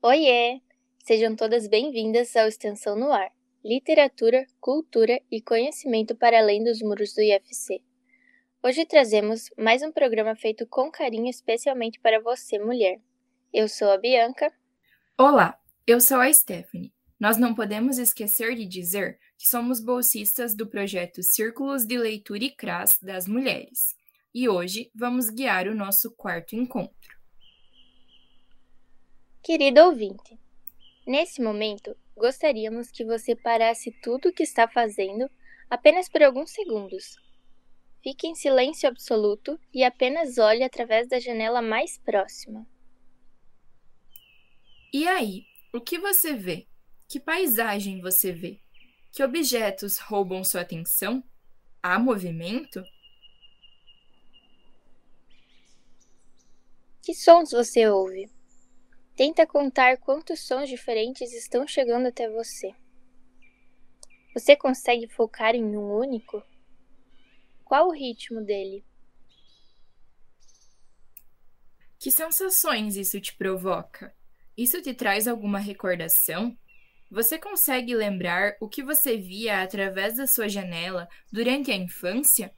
Oiê! Sejam todas bem-vindas ao Extensão no Ar, literatura, cultura e conhecimento para além dos muros do IFC. Hoje trazemos mais um programa feito com carinho especialmente para você, mulher. Eu sou a Bianca. Olá, eu sou a Stephanie. Nós não podemos esquecer de dizer que somos bolsistas do projeto Círculos de Leitura e CRAS das Mulheres. E hoje vamos guiar o nosso quarto encontro. Querido ouvinte, Nesse momento, gostaríamos que você parasse tudo o que está fazendo apenas por alguns segundos. Fique em silêncio absoluto e apenas olhe através da janela mais próxima. E aí, o que você vê? Que paisagem você vê? Que objetos roubam sua atenção? Há movimento? Que sons você ouve? Tenta contar quantos sons diferentes estão chegando até você. Você consegue focar em um único? Qual o ritmo dele? Que sensações isso te provoca? Isso te traz alguma recordação? Você consegue lembrar o que você via através da sua janela durante a infância?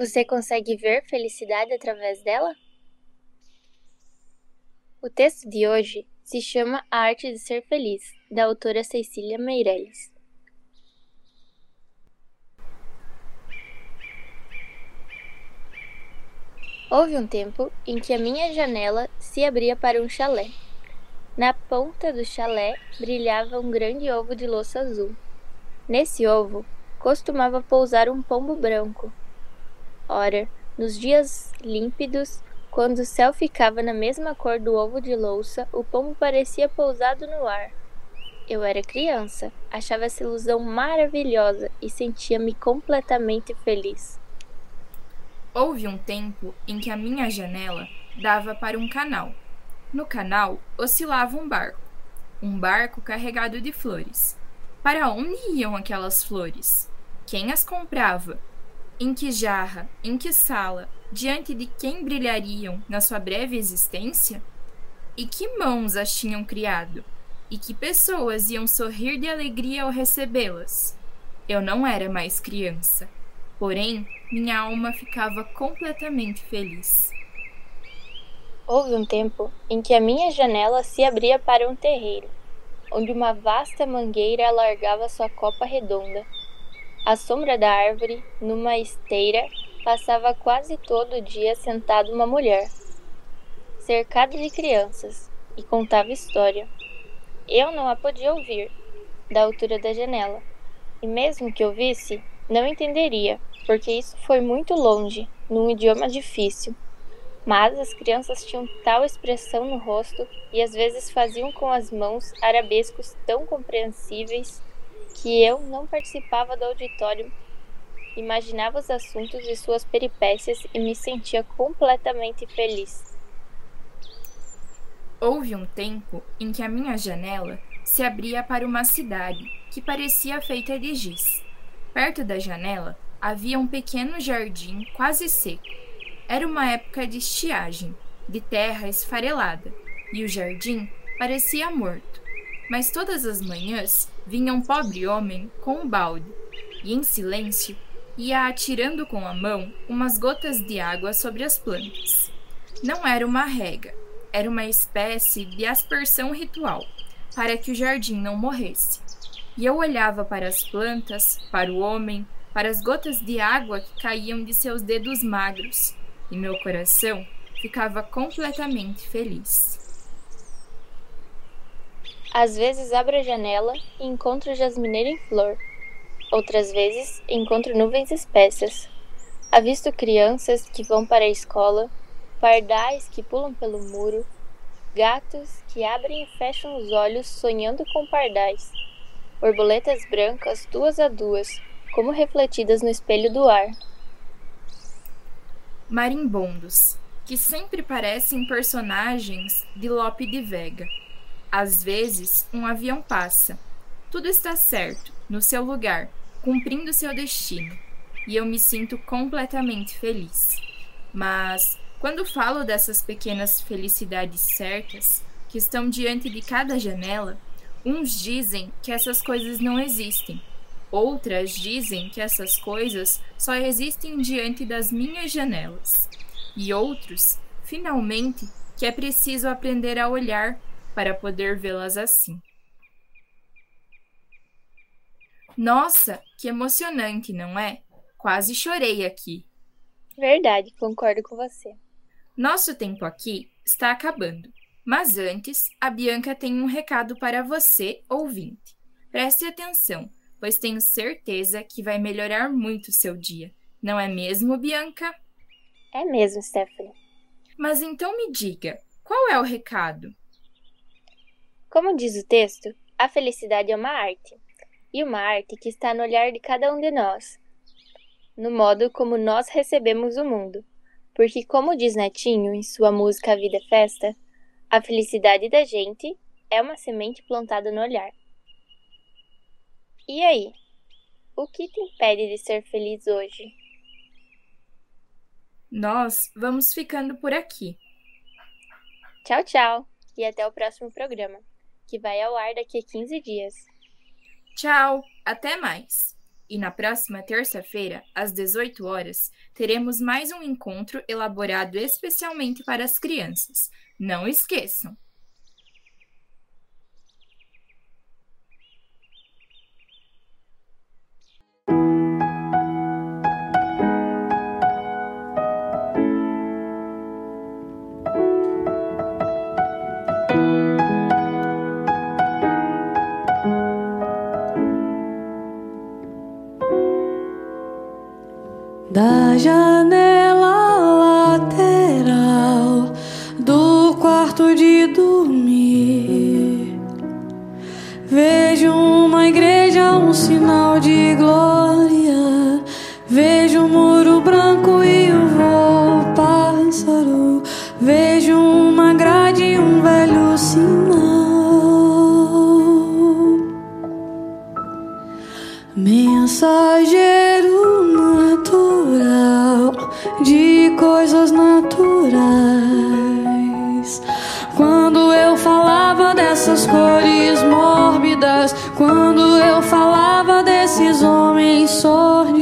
Você consegue ver felicidade através dela? O texto de hoje se chama A Arte de Ser Feliz, da autora Cecília Meirelles. Houve um tempo em que a minha janela se abria para um chalé. Na ponta do chalé brilhava um grande ovo de louça azul. Nesse ovo costumava pousar um pombo branco, Ora, nos dias límpidos, quando o céu ficava na mesma cor do ovo de louça, o pombo parecia pousado no ar. Eu era criança, achava essa ilusão maravilhosa e sentia-me completamente feliz. Houve um tempo em que a minha janela dava para um canal. No canal oscilava um barco, um barco carregado de flores. Para onde iam aquelas flores? Quem as comprava? Em que jarra, em que sala, diante de quem brilhariam na sua breve existência? E que mãos as tinham criado? E que pessoas iam sorrir de alegria ao recebê-las? Eu não era mais criança, porém minha alma ficava completamente feliz. Houve um tempo em que a minha janela se abria para um terreiro, onde uma vasta mangueira alargava sua copa redonda à sombra da árvore, numa esteira, passava quase todo o dia sentada uma mulher, cercada de crianças, e contava história. Eu não a podia ouvir, da altura da janela, e mesmo que ouvisse, não entenderia, porque isso foi muito longe, num idioma difícil. Mas as crianças tinham tal expressão no rosto e às vezes faziam com as mãos arabescos tão compreensíveis que eu não participava do auditório, imaginava os assuntos e suas peripécias e me sentia completamente feliz. Houve um tempo em que a minha janela se abria para uma cidade que parecia feita de giz. Perto da janela havia um pequeno jardim quase seco. Era uma época de estiagem, de terra esfarelada, e o jardim parecia morto. Mas todas as manhãs vinha um pobre homem com um balde e, em silêncio, ia atirando com a mão umas gotas de água sobre as plantas. Não era uma rega, era uma espécie de aspersão ritual para que o jardim não morresse. E eu olhava para as plantas, para o homem, para as gotas de água que caíam de seus dedos magros, e meu coração ficava completamente feliz. Às vezes abro a janela e encontro jasmineira em flor. Outras vezes encontro nuvens espessas. Avisto crianças que vão para a escola, pardais que pulam pelo muro, gatos que abrem e fecham os olhos sonhando com pardais, borboletas brancas duas a duas, como refletidas no espelho do ar. Marimbondos, que sempre parecem personagens de Lope de Vega. Às vezes, um avião passa. Tudo está certo, no seu lugar, cumprindo seu destino, e eu me sinto completamente feliz. Mas, quando falo dessas pequenas felicidades certas, que estão diante de cada janela, uns dizem que essas coisas não existem. Outras dizem que essas coisas só existem diante das minhas janelas. E outros, finalmente, que é preciso aprender a olhar para poder vê-las assim. Nossa, que emocionante, não é? Quase chorei aqui. Verdade, concordo com você. Nosso tempo aqui está acabando. Mas antes, a Bianca tem um recado para você, ouvinte. Preste atenção, pois tenho certeza que vai melhorar muito o seu dia. Não é mesmo, Bianca? É mesmo, Stephanie. Mas então me diga, qual é o recado? Como diz o texto, a felicidade é uma arte. E uma arte que está no olhar de cada um de nós, no modo como nós recebemos o mundo. Porque, como diz Netinho em sua música A Vida é Festa, a felicidade da gente é uma semente plantada no olhar. E aí? O que te impede de ser feliz hoje? Nós vamos ficando por aqui. Tchau, tchau e até o próximo programa, que vai ao ar daqui a 15 dias. Tchau, até mais! E na próxima terça-feira, às 18 horas, teremos mais um encontro elaborado especialmente para as crianças. Não esqueçam! Da janela lateral do quarto de dormir. Vejo uma igreja, um sinal de glória. Dessas cores mórbidas, quando eu falava desses homens sórdidos,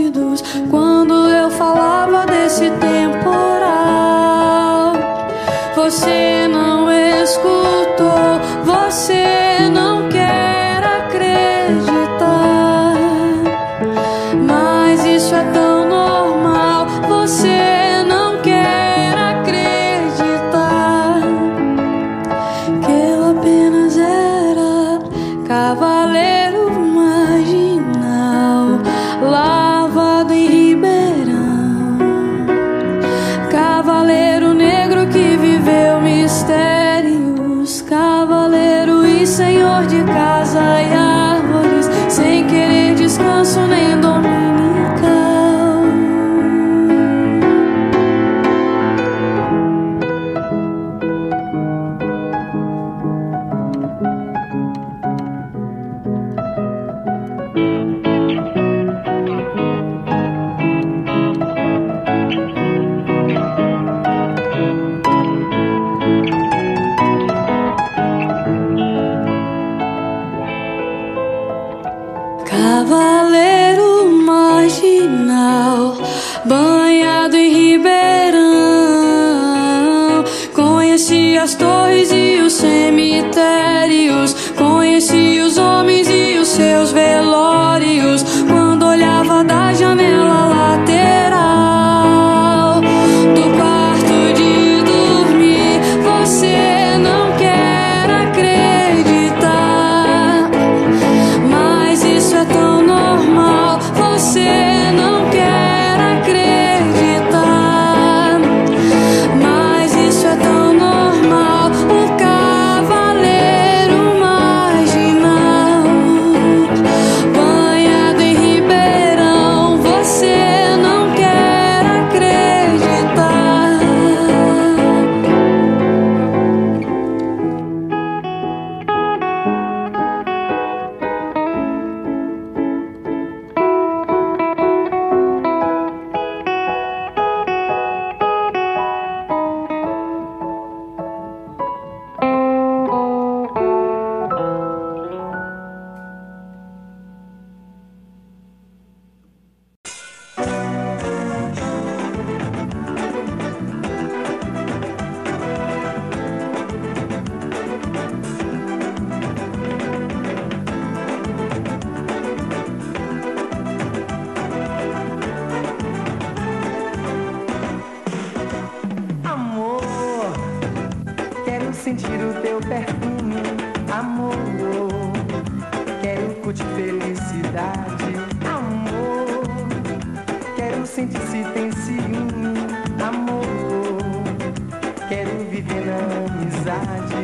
viver na amizade.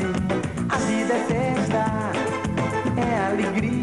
A vida é festa, é alegria.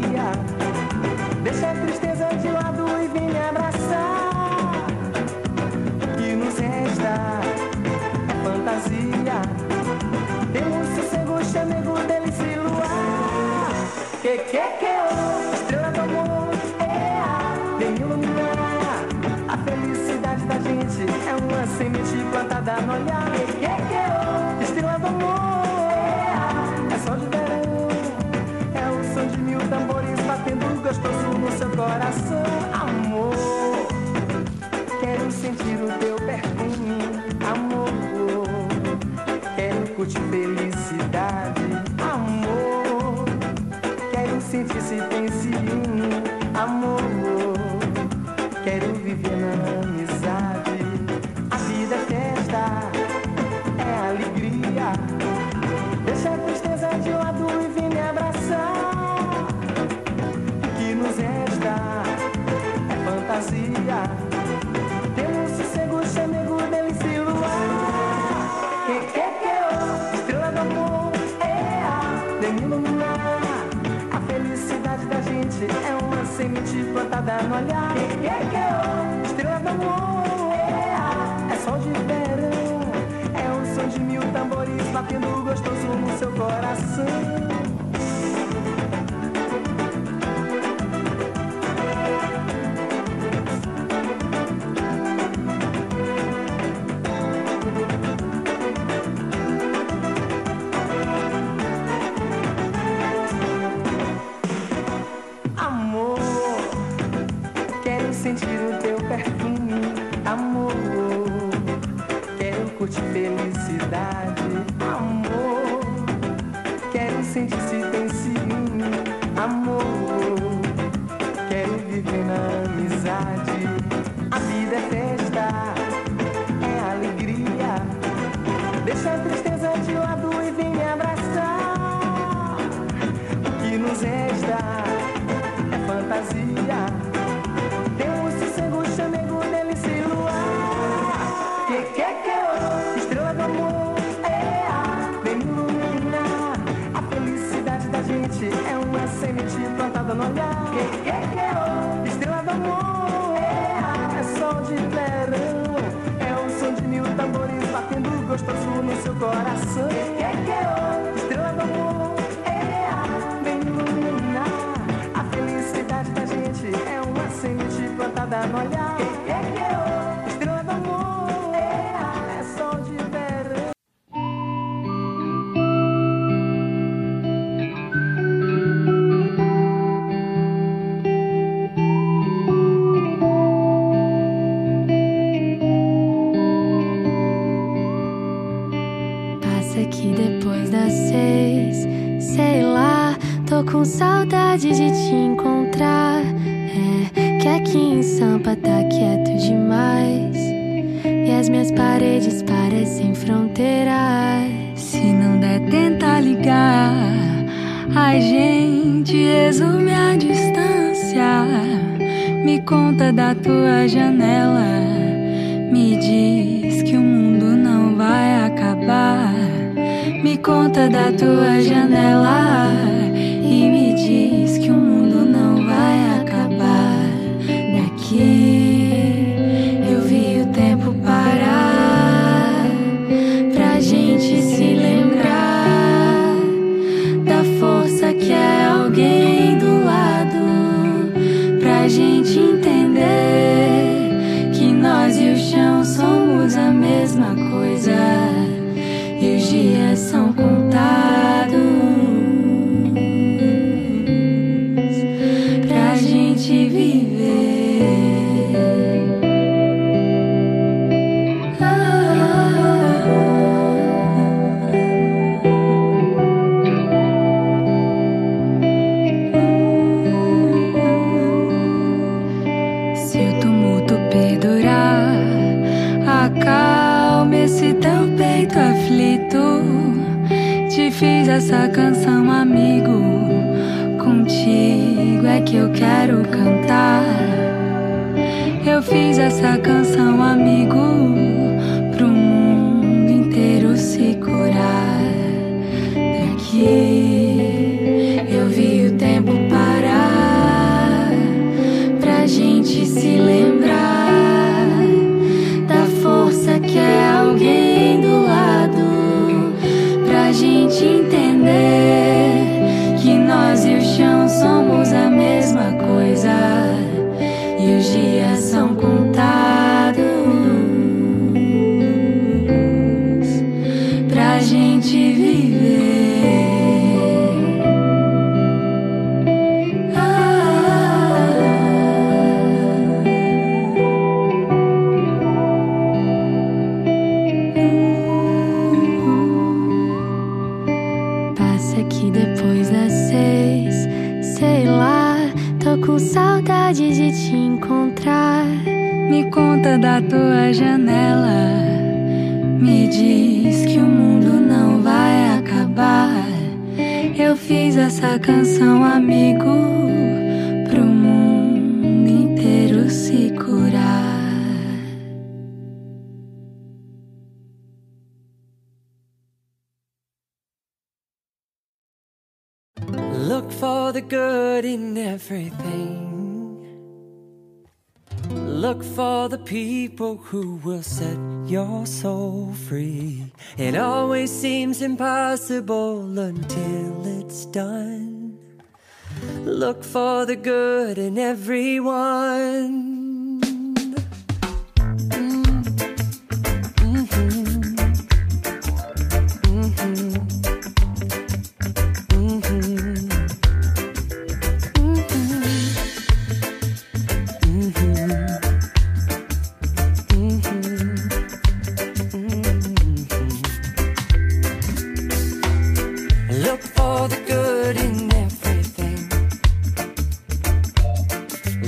de felicidade, amor. Quero sentir-se vencido. nada no olhar. Estrelas do amor, é sol de verão. É o som de mil tambores batendo gostoso no seu coração. falta no olhar. É estrela do amor, é sol de verão. É o som de mil tambores batendo gostoso no seu coração. a gente exume a distância. Me conta da tua janela. Me diz que o mundo não vai acabar. Me conta da tua janela e me diz. Da tua janela. Me diz que o mundo não vai acabar. Eu fiz essa canção, amigo, pro mundo inteiro se curar. Look for the good in everything. Look for the people who will set your soul free. It always seems impossible until it's done. Look for the good in everyone.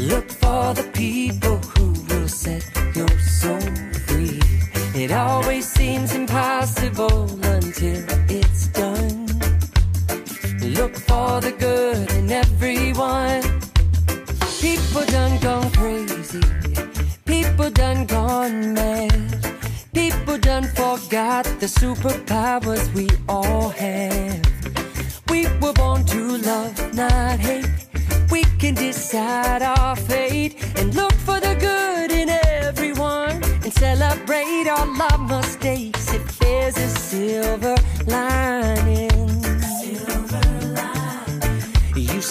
Look for the people who will set your soul free. It always seems impossible until it's done. Look for the good in everyone. People done gone crazy. People done gone mad. People done forgot the superpowers we all have.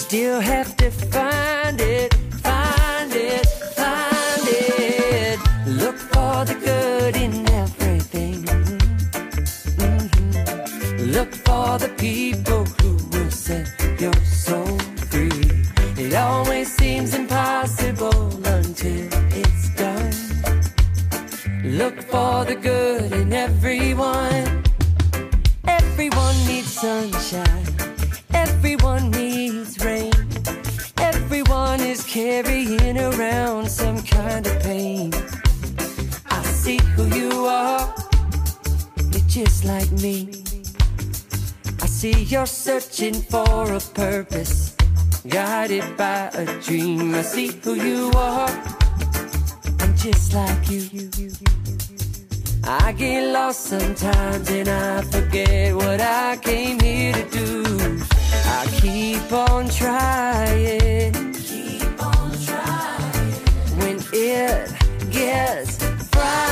Still have to find it, find it, find it. Look for the good in everything. Mhm. Look for the people who will set your soul free. It always seems impossible until it's done. Look for the good in. Everyone you're searching for a purpose, guided by a dream. I see who you are. I'm just like you. I get lost sometimes and I forget what I came here to do. I keep on trying. Keep on trying. When it gets frightening,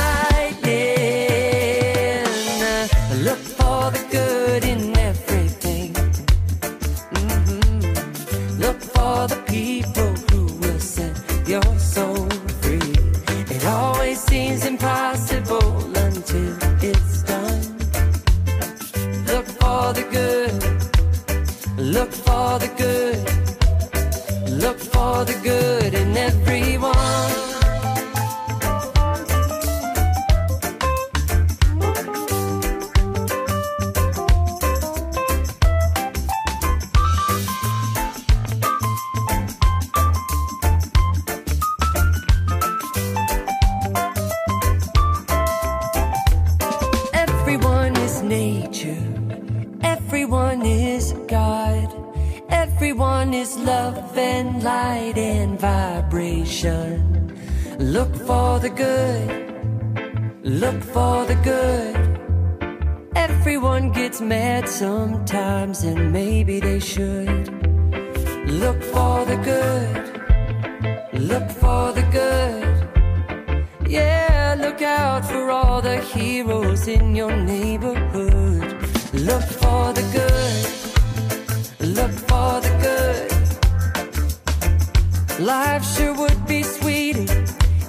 for the good. Look for the good. Gets mad sometimes, and maybe they should. Look for the good. Look for the good. Yeah, look out for all the heroes in your neighborhood. Look for the good. Look for the good. Life sure would be sweeter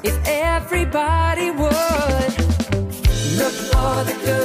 if everybody would. Look for the good